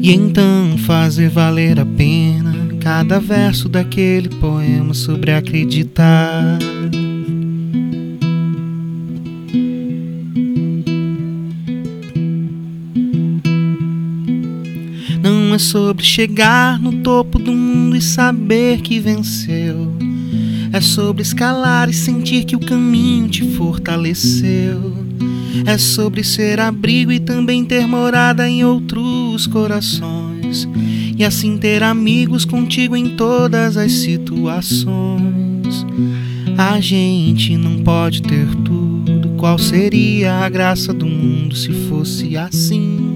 E então fazer valer a pena cada verso daquele poema sobre acreditar. Não é sobre chegar no topo do mundo e saber que venceu. É sobre escalar e sentir que o caminho te fortaleceu. É sobre ser abrigo e também ter morada em outros corações. E assim ter amigos contigo em todas as situações. A gente não pode ter tudo. Qual seria a graça do mundo se fosse assim?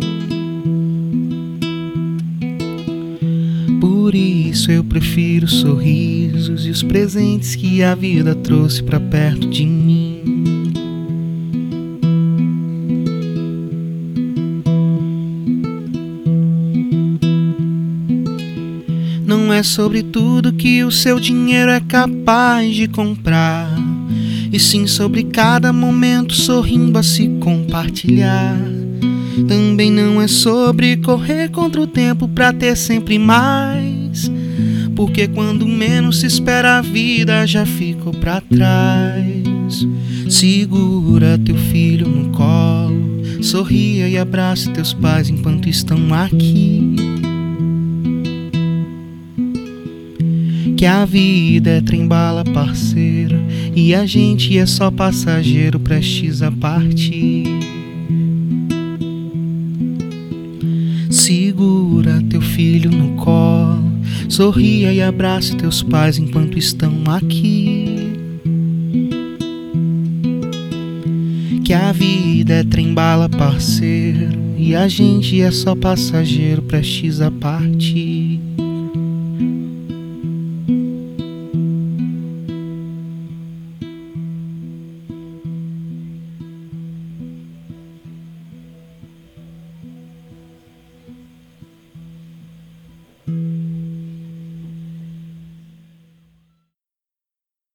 Por isso eu prefiro sorrisos e os presentes que a vida trouxe para perto de mim. Não é sobre tudo que o seu dinheiro é capaz de comprar, e sim sobre cada momento sorrindo a se compartilhar. Também não é sobre correr contra o tempo para ter sempre mais, porque quando menos se espera a vida já ficou para trás. Segura teu filho no colo, sorria e abraça teus pais enquanto estão aqui. Que a vida é trembala parceiro e a gente é só passageiro prestes a partir. Segura teu filho no colo, sorria e abraça teus pais enquanto estão aqui. Que a vida é trembala parceiro e a gente é só passageiro prestes a partir.